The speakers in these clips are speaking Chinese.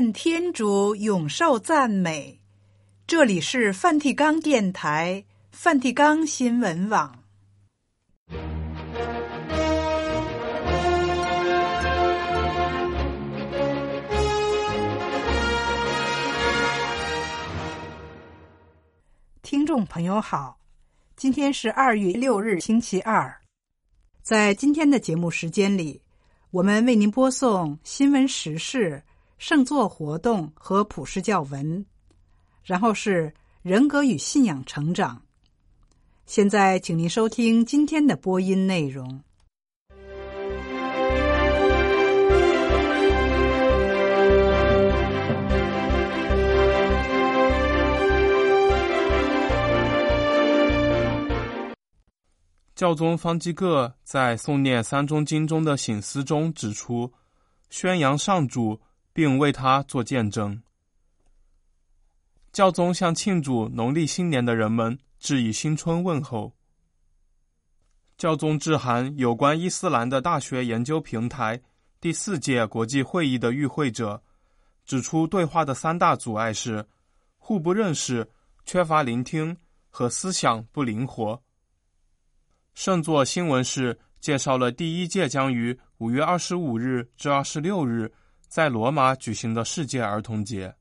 愿天主永受赞美。这里是梵蒂冈电台、梵蒂冈新闻网。听众朋友好，今天是二月六日，星期二。在今天的节目时间里，我们为您播送新闻时事、圣座活动和普世教文，然后是人格与信仰成长。现在，请您收听今天的播音内容。教宗方济各在诵念三中经中的醒思中指出，宣扬上主并为他做见证。教宗向庆祝农历新年的人们致以新春问候。教宗致函有关伊斯兰的大学研究平台第四届国际会议的与会者，指出对话的三大阻碍是互不认识、缺乏聆听和思想不灵活。圣座新闻室介绍了第一届将于五月二十五日至二十六日在罗马举行的世界儿童节。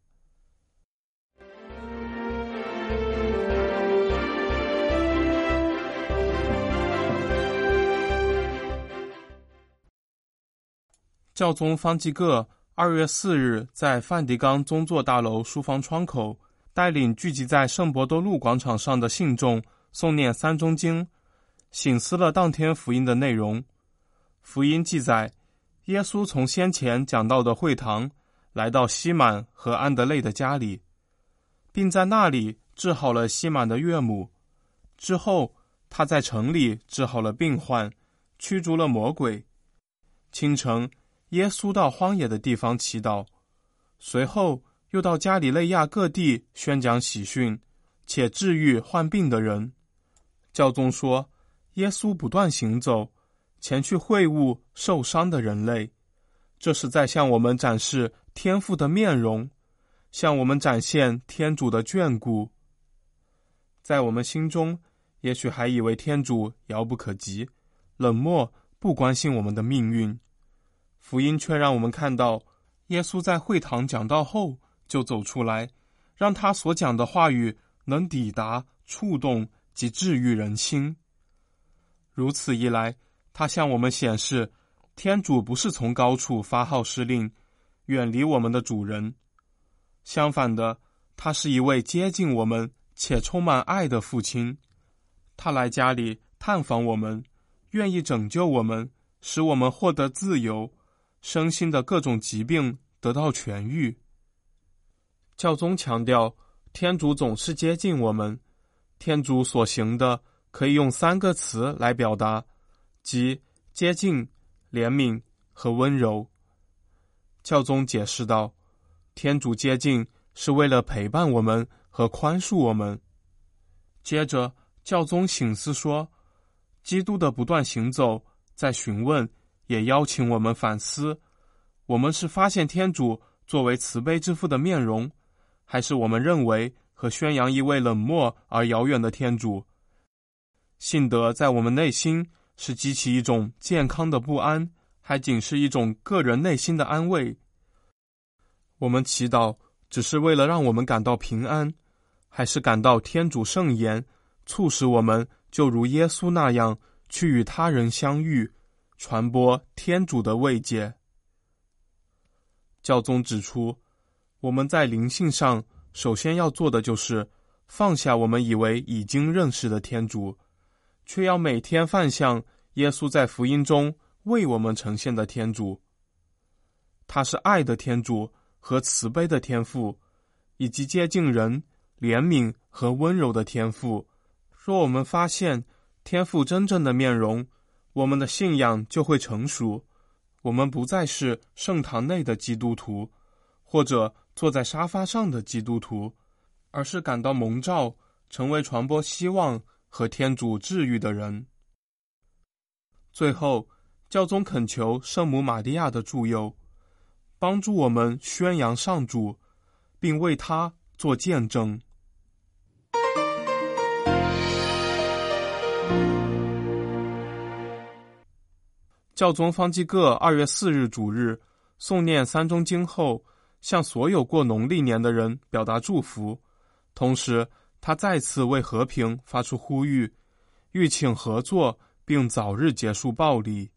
教宗方济各二月四日在梵蒂冈宗座大楼书房窗口，带领聚集在圣伯多禄广场上的信众诵念三中经。省思了当天福音的内容。福音记载，耶稣从先前讲到的会堂来到西满和安德肋的家里，并在那里治好了西满的岳母。之后，他在城里治好了病患，驱逐了魔鬼。清晨，耶稣到荒野的地方祈祷，随后又到加里肋亚各地宣讲喜讯，且治愈患病的人。教宗说。耶稣不断行走，前去会晤受伤的人类，这是在向我们展示天父的面容，向我们展现天主的眷顾。在我们心中，也许还以为天主遥不可及，冷漠不关心我们的命运。福音却让我们看到，耶稣在会堂讲道后就走出来，让他所讲的话语能抵达、触动及治愈人心。如此一来，他向我们显示，天主不是从高处发号施令，远离我们的主人。相反的，他是一位接近我们且充满爱的父亲。他来家里探访我们，愿意拯救我们，使我们获得自由，身心的各种疾病得到痊愈。教宗强调，天主总是接近我们，天主所行的。可以用三个词来表达，即接近、怜悯和温柔。教宗解释道：“天主接近是为了陪伴我们和宽恕我们。”接着，教宗醒思说：“基督的不断行走，在询问，也邀请我们反思：我们是发现天主作为慈悲之父的面容，还是我们认为和宣扬一位冷漠而遥远的天主？”信德在我们内心是激起一种健康的不安，还仅是一种个人内心的安慰。我们祈祷只是为了让我们感到平安，还是感到天主圣言促使我们就如耶稣那样去与他人相遇，传播天主的慰藉？教宗指出，我们在灵性上首先要做的就是放下我们以为已经认识的天主。却要每天犯向耶稣在福音中为我们呈现的天主，他是爱的天主和慈悲的天父，以及接近人、怜悯和温柔的天父。若我们发现天父真正的面容，我们的信仰就会成熟。我们不再是圣堂内的基督徒，或者坐在沙发上的基督徒，而是感到蒙召，成为传播希望和天主治愈的人。最后，教宗恳求圣母玛利亚的助佑，帮助我们宣扬上主，并为他做见证。教宗方济各二月四日主日诵念三钟经后，向所有过农历年的人表达祝福，同时他再次为和平发出呼吁，吁请合作并早日结束暴力。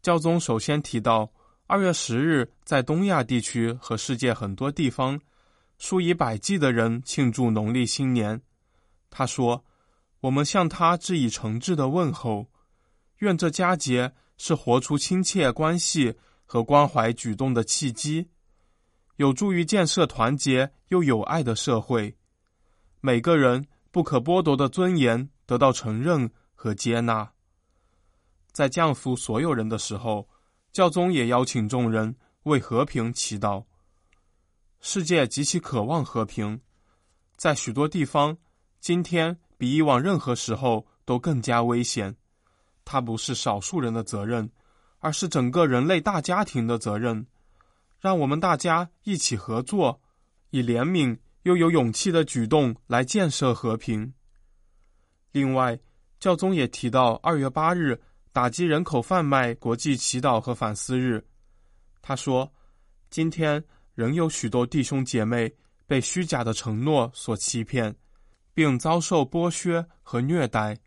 教宗首先提到，二月十日在东亚地区和世界很多地方，数以百计的人庆祝农历新年。他说：“我们向他致以诚挚的问候。”愿这佳节是活出亲切关系和关怀举动的契机，有助于建设团结又有爱的社会。每个人不可剥夺的尊严得到承认和接纳。在降服所有人的时候，教宗也邀请众人为和平祈祷。世界极其渴望和平，在许多地方，今天比以往任何时候都更加危险。它不是少数人的责任，而是整个人类大家庭的责任。让我们大家一起合作，以怜悯又有勇气的举动来建设和平。另外，教宗也提到二月八日打击人口贩卖国际祈祷和反思日。他说：“今天仍有许多弟兄姐妹被虚假的承诺所欺骗，并遭受剥削和虐待。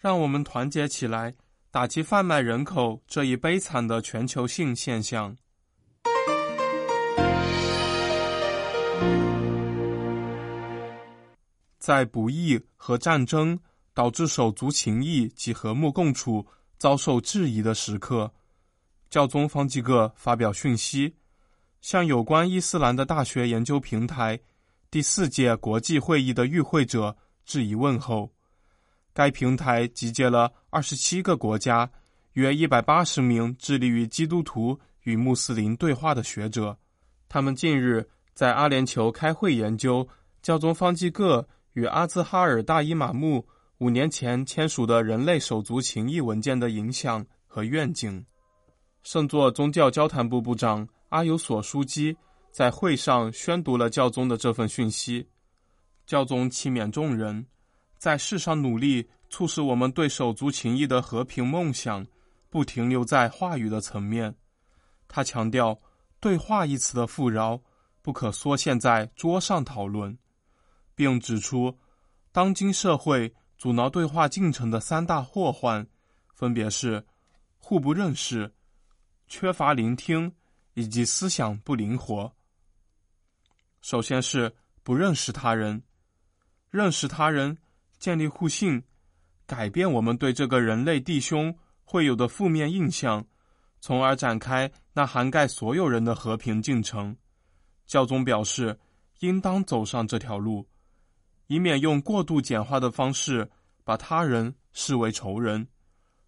让我们团结起来。”打击贩卖人口这一悲惨的全球性现象。在不义和战争导致手足情谊及和睦共处遭受质疑的时刻，教宗方济各发表讯息，向有关伊斯兰的大学研究平台第四届国际会议的与会者致以问候。该平台集结了二十七个国家，约一百八十名致力于基督徒与穆斯林对话的学者。他们近日在阿联酋开会研究教宗方济各与阿兹哈尔大伊玛目五年前签署的人类手足情谊文件的影响和愿景。圣座宗教交谈部部长阿尤索枢机在会上宣读了教宗的这份讯息。教宗期勉众人。在世上努力促使我们对手足情谊的和平梦想，不停留在话语的层面。他强调“对话”一词的富饶不可缩限在桌上讨论，并指出，当今社会阻挠对话进程的三大祸患，分别是互不认识、缺乏聆听以及思想不灵活。首先是不认识他人，认识他人。建立互信，改变我们对这个人类弟兄会有的负面印象，从而展开那涵盖所有人的和平进程。教宗表示，应当走上这条路，以免用过度简化的方式把他人视为仇人，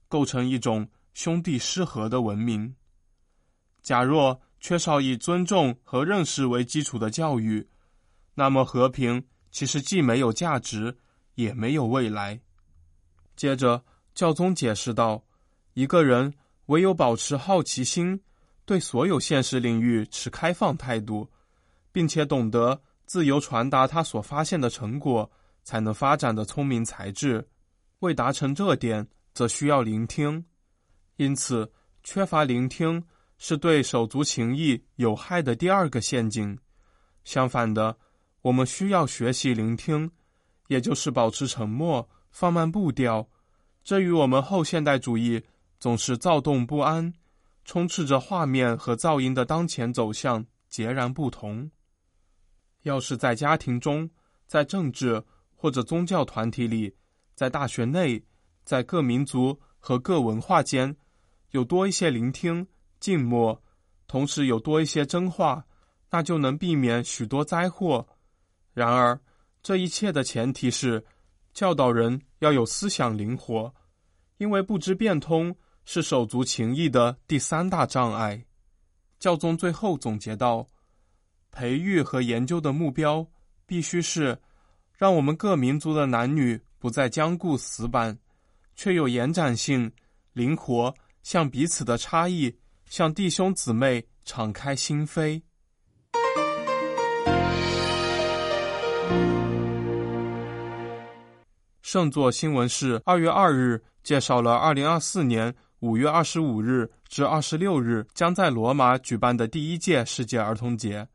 构成一种兄弟失和的文明。假若缺少以尊重和认识为基础的教育，那么和平其实既没有价值。也没有未来。接着，教宗解释道：“一个人唯有保持好奇心，对所有现实领域持开放态度，并且懂得自由传达他所发现的成果，才能发展的聪明才智。为达成这点，则需要聆听。因此，缺乏聆听是对手足情谊有害的第二个陷阱。相反的，我们需要学习聆听。”也就是保持沉默、放慢步调，这与我们后现代主义总是躁动不安、充斥着画面和噪音的当前走向截然不同。要是在家庭中、在政治或者宗教团体里、在大学内、在各民族和各文化间，有多一些聆听、静默，同时有多一些真话，那就能避免许多灾祸。然而，这一切的前提是，教导人要有思想灵活，因为不知变通是手足情谊的第三大障碍。教宗最后总结道：培育和研究的目标必须是，让我们各民族的男女不再僵固死板，却有延展性、灵活，向彼此的差异，向弟兄姊妹敞开心扉。圣座新闻是二月二日介绍了二零二四年五月二十五日至二十六日将在罗马举办的第一届世界儿童节。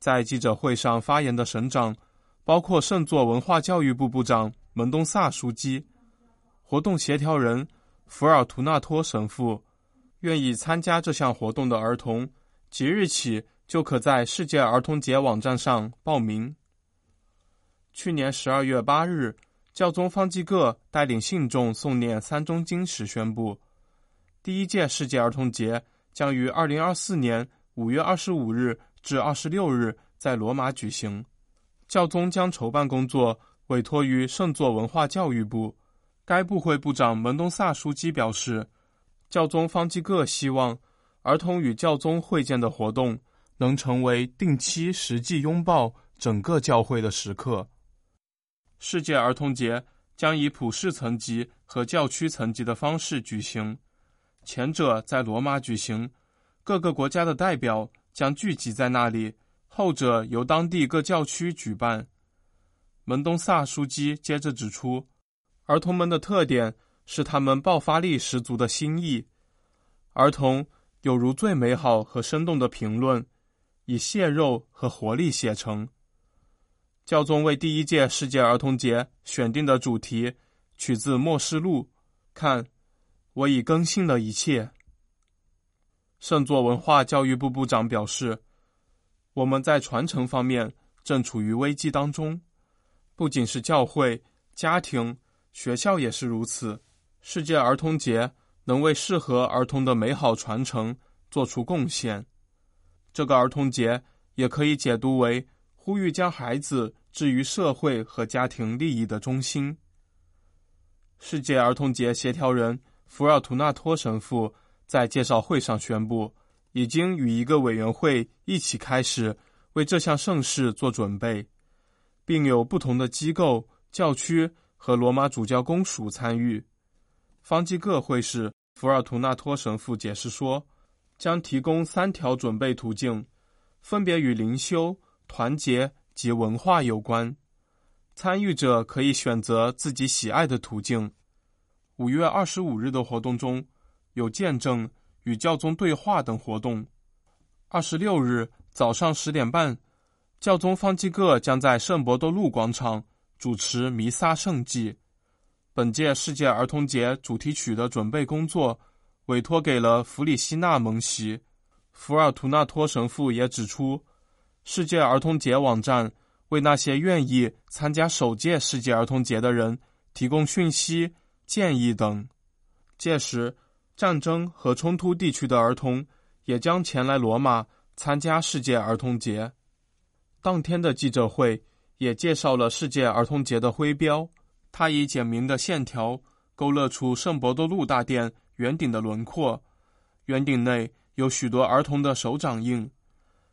在记者会上发言的省长，包括圣座文化教育部部长门东萨枢机、活动协调人福尔图纳托神父，愿意参加这项活动的儿童，即日起就可在世界儿童节网站上报名。去年十二月八日，教宗方济各带领信众诵念三钟经时宣布，第一届世界儿童节将于二零二四年五月二十五日至二十六日在罗马举行。教宗将筹办工作委托于圣座文化教育部，该部会部长门东萨枢机表示，教宗方济各希望儿童与教宗会见的活动能成为定期实际拥抱整个教会的时刻。世界儿童节将以普世层级和教区层级的方式举行，前者在罗马举行，各个国家的代表将聚集在那里；后者由当地各教区举办。门东萨枢机接着指出，儿童们的特点是他们爆发力十足的心意，儿童有如最美好和生动的评论，以血肉和活力写成。教宗为第一届世界儿童节选定的主题取自《默示录》，看，我已更新了一切。圣座文化教育部部长表示，我们在传承方面正处于危机当中，不仅是教会、家庭、学校也是如此。世界儿童节能为适合儿童的美好传承做出贡献。这个儿童节也可以解读为呼吁将孩子。置于社会和家庭利益的中心。世界儿童节协调人福尔图纳托神父在介绍会上宣布，已经与一个委员会一起开始为这项盛事做准备，并有不同的机构、教区和罗马主教公署参与。方济各会士福尔图纳托神父解释说，将提供三条准备途径，分别与灵修、团结。及文化有关，参与者可以选择自己喜爱的途径。五月二十五日的活动中有见证与教宗对话等活动。二十六日早上十点半，教宗方济各将在圣伯多禄广场主持弥撒圣祭。本届世界儿童节主题曲的准备工作委托给了弗里希纳蒙席。福尔图纳托神父也指出。世界儿童节网站为那些愿意参加首届世界儿童节的人提供讯息、建议等。届时，战争和冲突地区的儿童也将前来罗马参加世界儿童节。当天的记者会也介绍了世界儿童节的徽标，它以简明的线条勾勒出圣伯多禄大殿圆顶的轮廓，圆顶内有许多儿童的手掌印。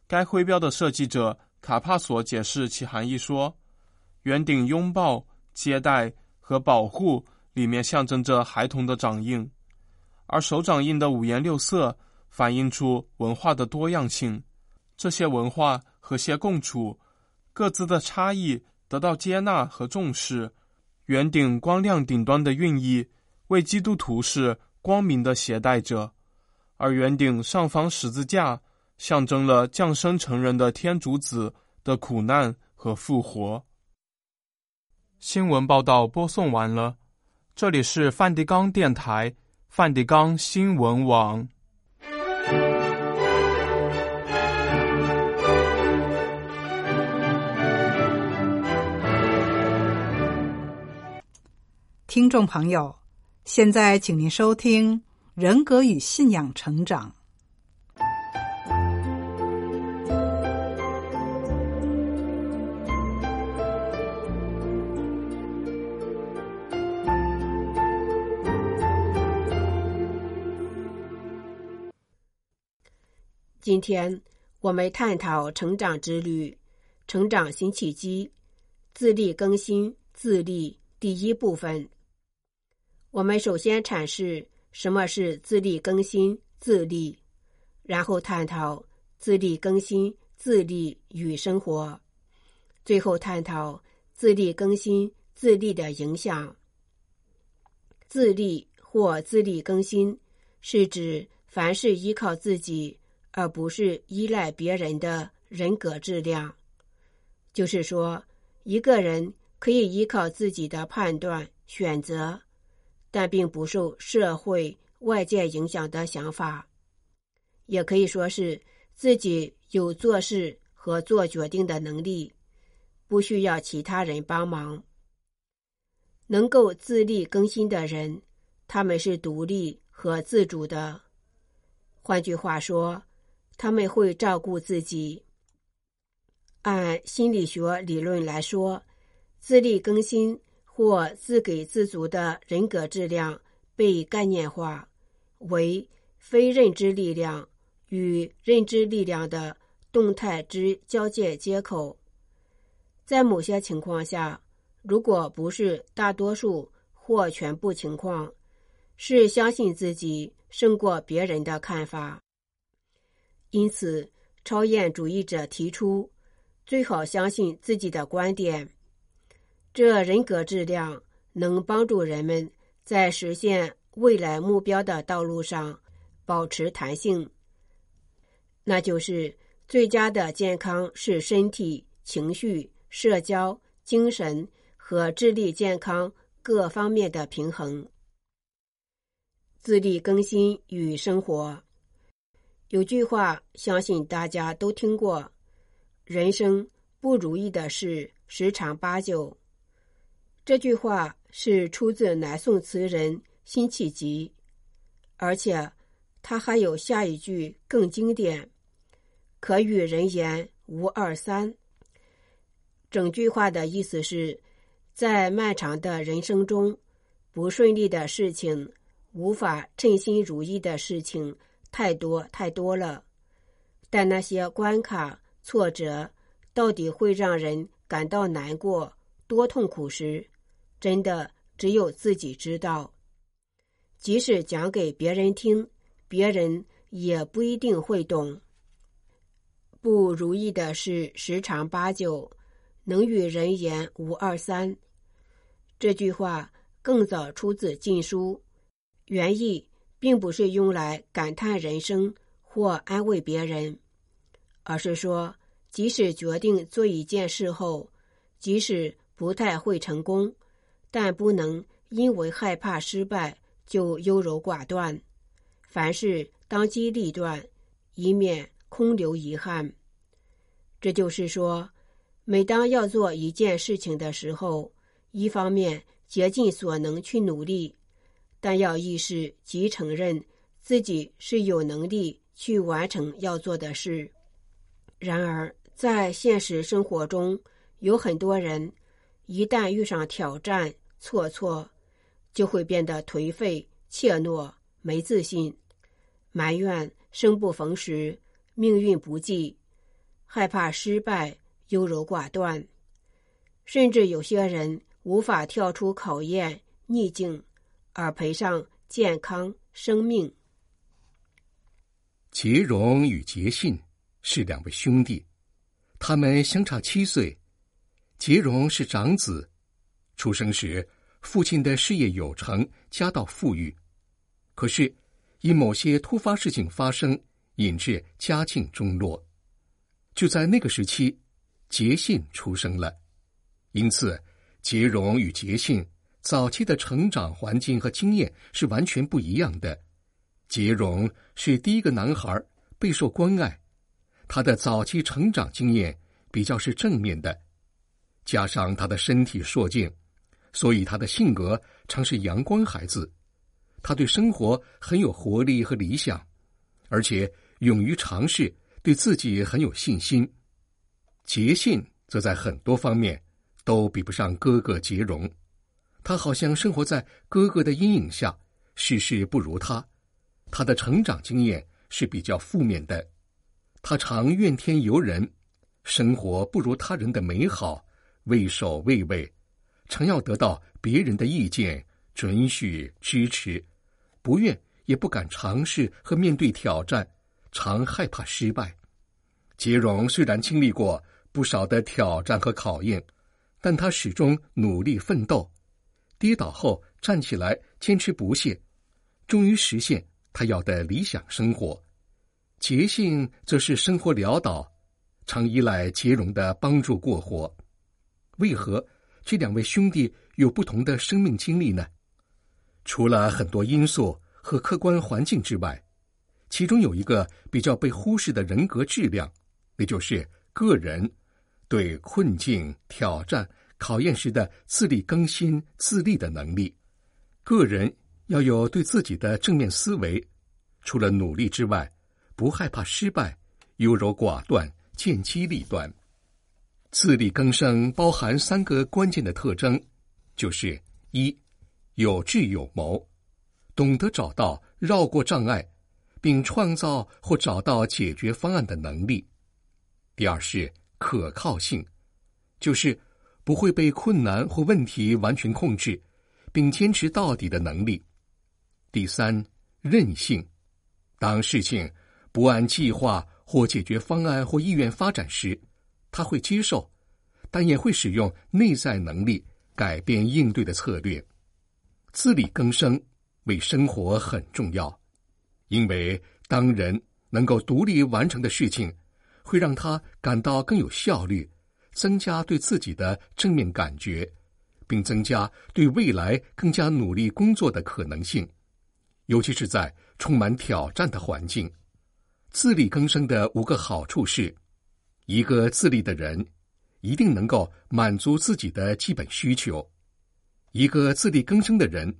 该徽标的设计者卡帕索解释其含义说：“圆顶拥抱、接待和保护里面象征着孩童的掌印，而手掌印的五颜六色反映出文化的多样性。这些文化和谐共处，各自的差异得到接纳和重视。圆顶光亮顶端的寓意为基督徒是光明的携带者，而圆顶上方十字架。”象征了降生成人的天主子的苦难和复活。新闻报道播送完了，这里是梵蒂冈电台、梵蒂冈新闻网。听众朋友，现在请您收听《人格与信仰成长》。今天我们探讨成长之旅，成长新契机，自力更新，自立第一部分。我们首先阐释什么是自力更新、自立。然后探讨自力更新、自立与生活，最后探讨自力更新、自立的影响。自立或自力更新，是指凡是依靠自己，而不是依赖别人的人格质量。就是说，一个人可以依靠自己的判断、选择，但并不受社会外界影响的想法。也可以说是自己有做事和做决定的能力，不需要其他人帮忙。能够自力更新的人，他们是独立和自主的。换句话说，他们会照顾自己。按心理学理论来说，自力更新或自给自足的人格质量被概念化为非认知力量与认知力量的动态之交界接口。在某些情况下，如果不是大多数或全部情况，是相信自己胜过别人的看法。因此，超验主义者提出。最好相信自己的观点，这人格质量能帮助人们在实现未来目标的道路上保持弹性。那就是最佳的健康是身体、情绪、社交、精神和智力健康各方面的平衡。自力更新与生活，有句话，相信大家都听过。人生不如意的事十常八九。这句话是出自南宋词人辛弃疾，而且他还有下一句更经典：“可与人言无二三。”整句话的意思是，在漫长的人生中，不顺利的事情、无法称心如意的事情太多太多了，但那些关卡。挫折到底会让人感到难过、多痛苦时，真的只有自己知道。即使讲给别人听，别人也不一定会懂。不如意的事十常八九，能与人言无二三。这句话更早出自《晋书》，原意并不是用来感叹人生或安慰别人。而是说，即使决定做一件事后，即使不太会成功，但不能因为害怕失败就优柔寡断。凡事当机立断，以免空留遗憾。这就是说，每当要做一件事情的时候，一方面竭尽所能去努力，但要意识及承认自己是有能力去完成要做的事。然而，在现实生活中，有很多人一旦遇上挑战、挫挫，就会变得颓废、怯懦、没自信，埋怨生不逢时、命运不济，害怕失败、优柔寡断，甚至有些人无法跳出考验、逆境，而赔上健康、生命。节荣与节信。是两位兄弟，他们相差七岁。节荣是长子，出生时父亲的事业有成，家道富裕。可是因某些突发事情发生，引致家境中落。就在那个时期，节信出生了。因此，节荣与节信早期的成长环境和经验是完全不一样的。杰荣是第一个男孩，备受关爱。他的早期成长经验比较是正面的，加上他的身体硕健，所以他的性格常是阳光孩子。他对生活很有活力和理想，而且勇于尝试，对自己很有信心。节信则在很多方面都比不上哥哥杰荣，他好像生活在哥哥的阴影下，事事不如他。他的成长经验是比较负面的。他常怨天尤人，生活不如他人的美好，畏首畏尾，常要得到别人的意见、准许、支持，不愿也不敢尝试和面对挑战，常害怕失败。杰荣虽然经历过不少的挑战和考验，但他始终努力奋斗，跌倒后站起来，坚持不懈，终于实现他要的理想生活。杰信则是生活潦倒，常依赖杰荣的帮助过活。为何这两位兄弟有不同的生命经历呢？除了很多因素和客观环境之外，其中有一个比较被忽视的人格质量，那就是个人对困境、挑战、考验时的自力更新、自立的能力。个人要有对自己的正面思维，除了努力之外，不害怕失败，优柔寡断，见机立断。自力更生包含三个关键的特征，就是一，有智有谋，懂得找到绕过障碍，并创造或找到解决方案的能力；第二是可靠性，就是不会被困难或问题完全控制，并坚持到底的能力；第三，韧性，当事情。不按计划或解决方案或意愿发展时，他会接受，但也会使用内在能力改变应对的策略。自力更生为生活很重要，因为当人能够独立完成的事情，会让他感到更有效率，增加对自己的正面感觉，并增加对未来更加努力工作的可能性，尤其是在充满挑战的环境。自力更生的五个好处是：一个自立的人一定能够满足自己的基本需求；一个自力更生的人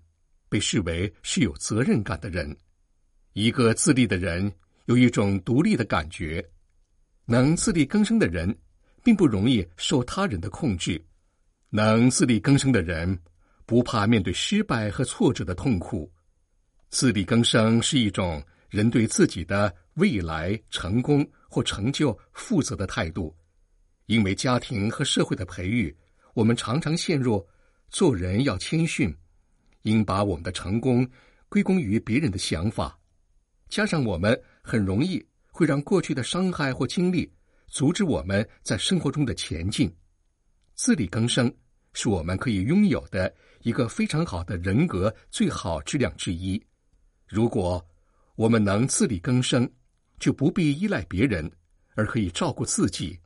被视为是有责任感的人；一个自立的人有一种独立的感觉；能自力更生的人并不容易受他人的控制；能自力更生的人不怕面对失败和挫折的痛苦。自力更生是一种人对自己的未来成功或成就负责的态度，因为家庭和社会的培育，我们常常陷入做人要谦逊，应把我们的成功归功于别人的想法，加上我们很容易会让过去的伤害或经历阻止我们在生活中的前进。自力更生是我们可以拥有的一个非常好的人格最好质量之一。如果我们能自力更生，就不必依赖别人，而可以照顾自己。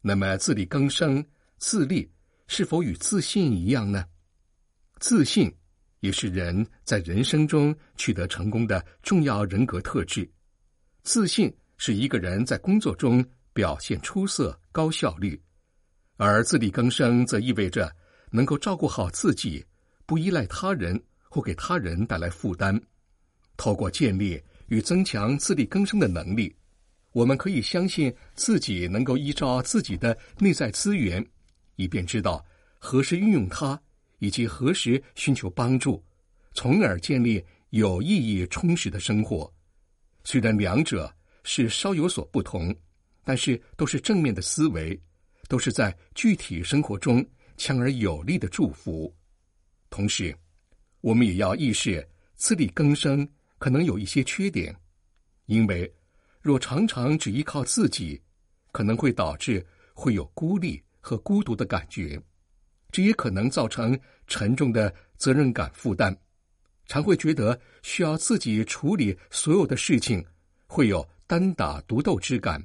那么，自力更生、自立是否与自信一样呢？自信也是人在人生中取得成功的重要人格特质。自信是一个人在工作中表现出色、高效率，而自力更生则意味着能够照顾好自己，不依赖他人或给他人带来负担。透过建立。与增强自力更生的能力，我们可以相信自己能够依照自己的内在资源，以便知道何时运用它，以及何时寻求帮助，从而建立有意义、充实的生活。虽然两者是稍有所不同，但是都是正面的思维，都是在具体生活中强而有力的祝福。同时，我们也要意识自力更生。可能有一些缺点，因为若常常只依靠自己，可能会导致会有孤立和孤独的感觉，这也可能造成沉重的责任感负担，常会觉得需要自己处理所有的事情，会有单打独斗之感，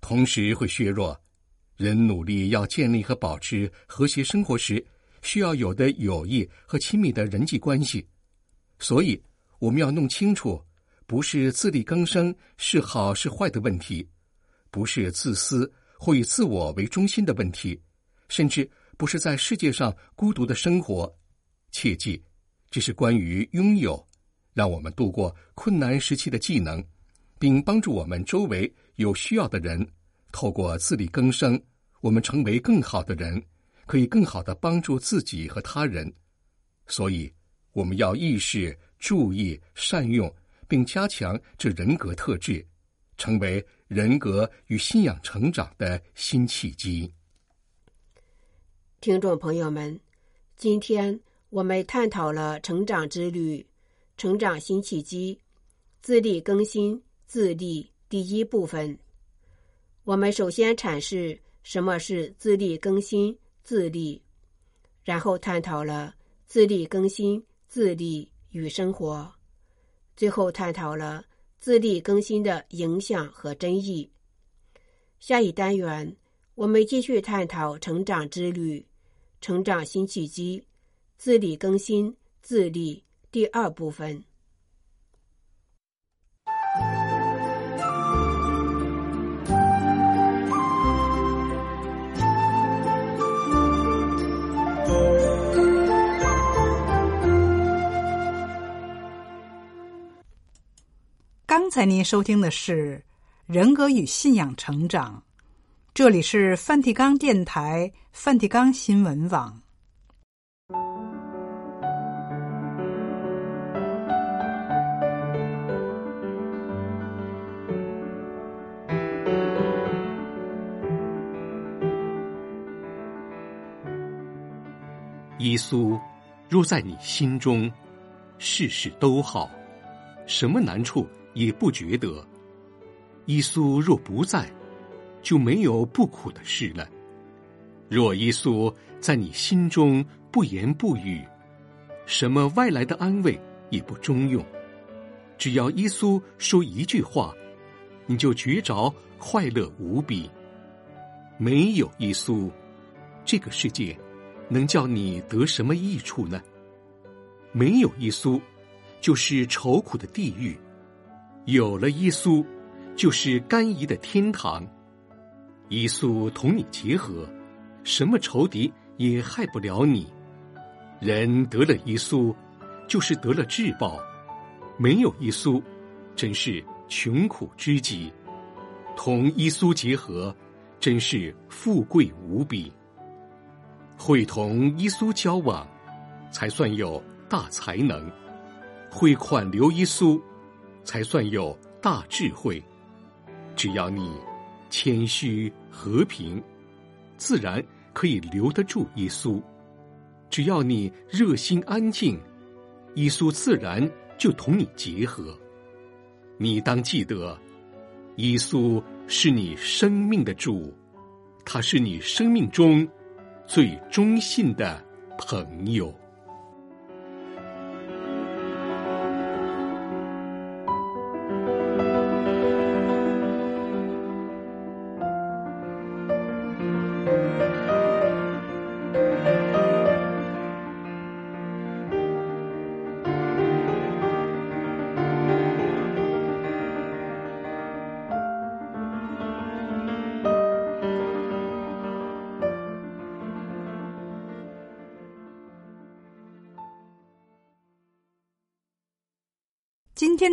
同时会削弱人努力要建立和保持和谐生活时需要有的友谊和亲密的人际关系，所以。我们要弄清楚，不是自力更生是好是坏的问题，不是自私或以自我为中心的问题，甚至不是在世界上孤独的生活。切记，这是关于拥有，让我们度过困难时期的技能，并帮助我们周围有需要的人。透过自力更生，我们成为更好的人，可以更好的帮助自己和他人。所以，我们要意识。注意善用，并加强这人格特质，成为人格与信仰成长的新契机。听众朋友们，今天我们探讨了成长之旅、成长新契机、自力更新、自立第一部分，我们首先阐释什么是自力更新自立，然后探讨了自力更新自立与生活，最后探讨了自力更新的影响和争议。下一单元，我们继续探讨成长之旅、成长新契机、自力更新自立第二部分。刚才您收听的是《人格与信仰成长》，这里是梵蒂冈电台、梵蒂冈新闻网。耶稣若在你心中，事事都好，什么难处也不觉得。耶稣若不在，就没有不苦的事了。若耶稣在你心中不言不语，什么外来的安慰也不中用。只要耶稣说一句话，你就觉着快乐无比。没有耶稣，这个世界能叫你得什么益处呢？没有耶稣，就是愁苦的地狱；有了耶稣，就是甘飴的天堂。耶稣同你结合，什么仇敌也害不了你。人得了耶稣，就是得了至宝；没有耶稣，真是穷苦之极。同耶稣结合，真是富贵无比。会同耶稣交往，才算有大才能；会款留耶稣，才算有大智慧。只要你谦虚和平，自然可以留得住耶稣；只要你热心安静，耶稣自然就同你结合。你当记得，耶稣是你生命的主，他是你生命中最忠信的朋友。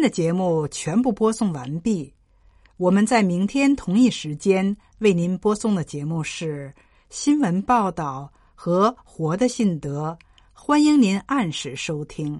的节目全部播送完毕，我们在明天同一时间为您播送的节目是新闻报道和活的信德，欢迎您按时收听。